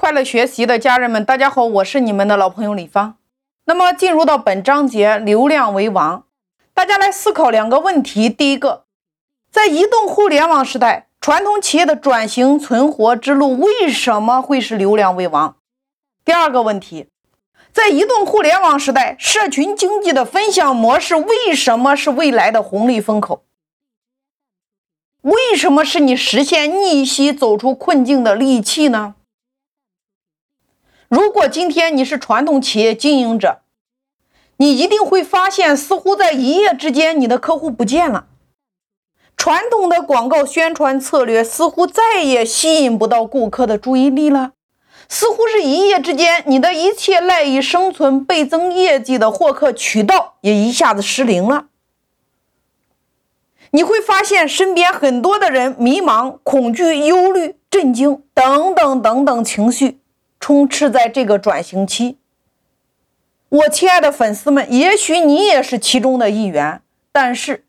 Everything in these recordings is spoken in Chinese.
快乐学习的家人们，大家好，我是你们的老朋友李芳。那么进入到本章节，流量为王，大家来思考两个问题。第一个，在移动互联网时代，传统企业的转型存活之路为什么会是流量为王？第二个问题，在移动互联网时代，社群经济的分享模式为什么是未来的红利风口？为什么是你实现逆袭、走出困境的利器呢？如果今天你是传统企业经营者，你一定会发现，似乎在一夜之间，你的客户不见了。传统的广告宣传策略似乎再也吸引不到顾客的注意力了。似乎是一夜之间，你的一切赖以生存、倍增业绩的获客渠道也一下子失灵了。你会发现，身边很多的人迷茫、恐惧、忧虑、震惊等等等等情绪。充斥在这个转型期，我亲爱的粉丝们，也许你也是其中的一员。但是，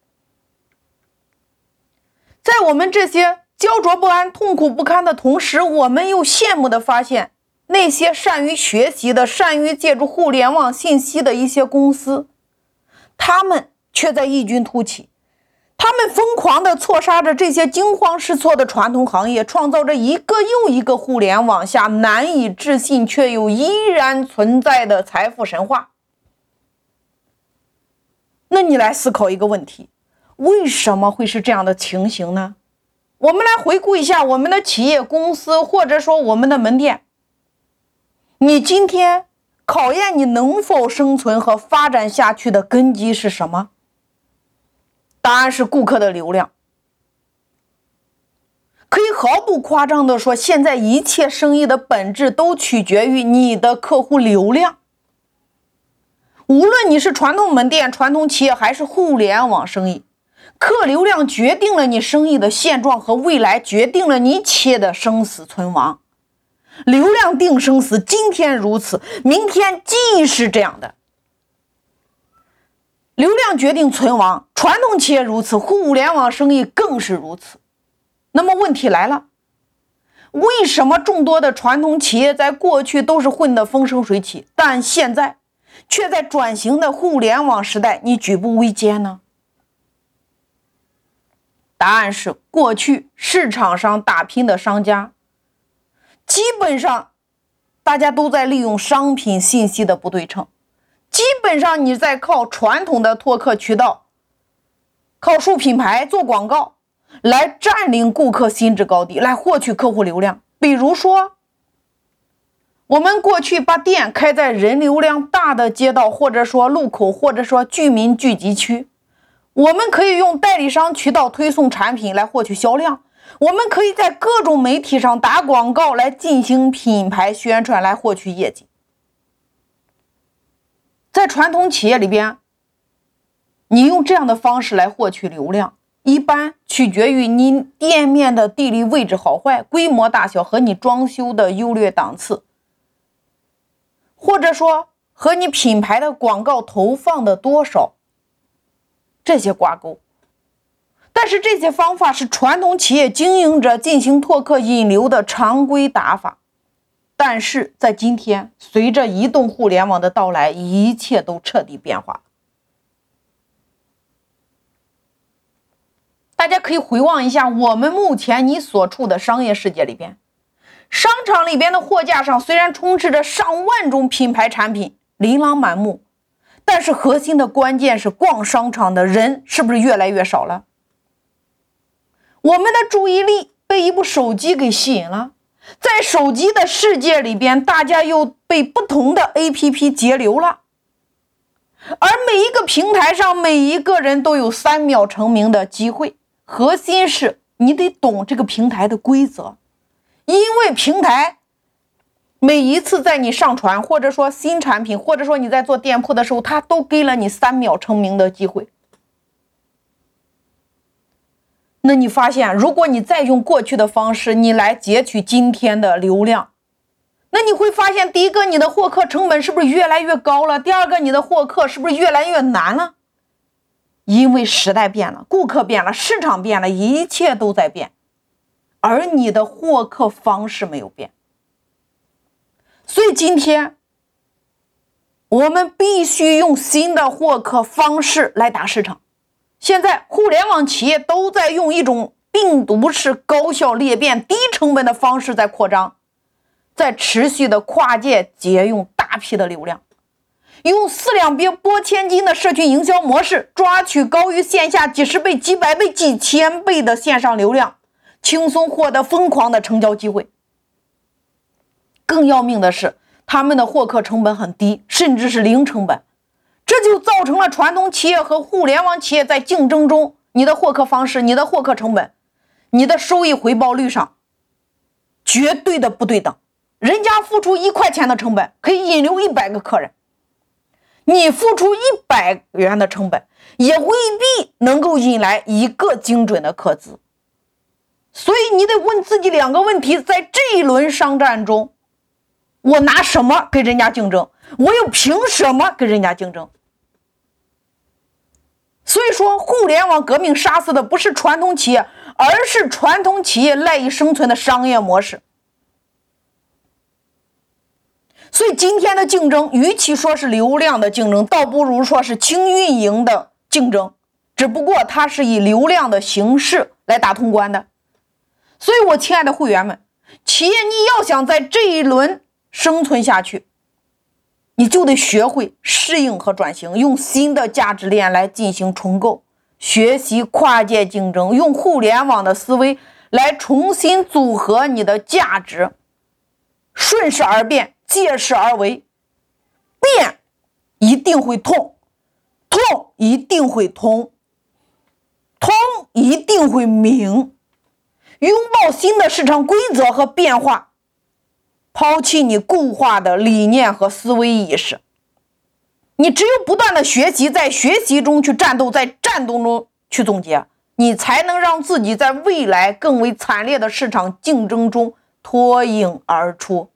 在我们这些焦灼不安、痛苦不堪的同时，我们又羡慕的发现，那些善于学习的、善于借助互联网信息的一些公司，他们却在异军突起。他们疯狂地错杀着这些惊慌失措的传统行业，创造着一个又一个互联网下难以置信却又依然存在的财富神话。那你来思考一个问题：为什么会是这样的情形呢？我们来回顾一下我们的企业、公司，或者说我们的门店。你今天考验你能否生存和发展下去的根基是什么？答案是顾客的流量，可以毫不夸张的说，现在一切生意的本质都取决于你的客户流量。无论你是传统门店、传统企业还是互联网生意，客流量决定了你生意的现状和未来，决定了你企业的生死存亡。流量定生死，今天如此，明天既是这样的。流量决定存亡，传统企业如此，互联网生意更是如此。那么问题来了，为什么众多的传统企业在过去都是混得风生水起，但现在却在转型的互联网时代你举步维艰呢？答案是，过去市场上打拼的商家，基本上大家都在利用商品信息的不对称。基本上你在靠传统的拓客渠道，靠树品牌做广告来占领顾客心智高地，来获取客户流量。比如说，我们过去把店开在人流量大的街道，或者说路口，或者说居民聚集区，我们可以用代理商渠道推送产品来获取销量。我们可以在各种媒体上打广告来进行品牌宣传来获取业绩。在传统企业里边，你用这样的方式来获取流量，一般取决于你店面的地理位置好坏、规模大小和你装修的优劣档次，或者说和你品牌的广告投放的多少这些挂钩。但是这些方法是传统企业经营者进行拓客引流的常规打法。但是在今天，随着移动互联网的到来，一切都彻底变化。大家可以回望一下我们目前你所处的商业世界里边，商场里边的货架上虽然充斥着上万种品牌产品，琳琅满目，但是核心的关键是逛商场的人是不是越来越少了？我们的注意力被一部手机给吸引了。在手机的世界里边，大家又被不同的 APP 截流了，而每一个平台上，每一个人都有三秒成名的机会。核心是你得懂这个平台的规则，因为平台每一次在你上传，或者说新产品，或者说你在做店铺的时候，它都给了你三秒成名的机会。那你发现，如果你再用过去的方式，你来截取今天的流量，那你会发现，第一个，你的获客成本是不是越来越高了？第二个，你的获客是不是越来越难了？因为时代变了，顾客变了，市场变了，一切都在变，而你的获客方式没有变。所以今天我们必须用新的获客方式来打市场。现在互联网企业都在用一种病毒式高效裂变、低成本的方式在扩张，在持续的跨界节用大批的流量，用四两拨拨千斤的社群营销模式抓取高于线下几十倍、几百倍、几千倍的线上流量，轻松获得疯狂的成交机会。更要命的是，他们的获客成本很低，甚至是零成本。这就造成了传统企业和互联网企业在竞争中，你的获客方式、你的获客成本、你的收益回报率上绝对的不对等。人家付出一块钱的成本可以引流一百个客人，你付出一百元的成本也未必能够引来一个精准的客资。所以你得问自己两个问题：在这一轮商战中，我拿什么跟人家竞争？我又凭什么跟人家竞争？所以说，互联网革命杀死的不是传统企业，而是传统企业赖以生存的商业模式。所以，今天的竞争，与其说是流量的竞争，倒不如说是轻运营的竞争。只不过，它是以流量的形式来打通关的。所以，我亲爱的会员们，企业你要想在这一轮生存下去。你就得学会适应和转型，用新的价值链来进行重构，学习跨界竞争，用互联网的思维来重新组合你的价值，顺势而变，借势而为。变一定会痛，痛一定会通，通一定会明。拥抱新的市场规则和变化。抛弃你固化的理念和思维意识，你只有不断的学习，在学习中去战斗，在战斗中去总结，你才能让自己在未来更为惨烈的市场竞争中脱颖而出。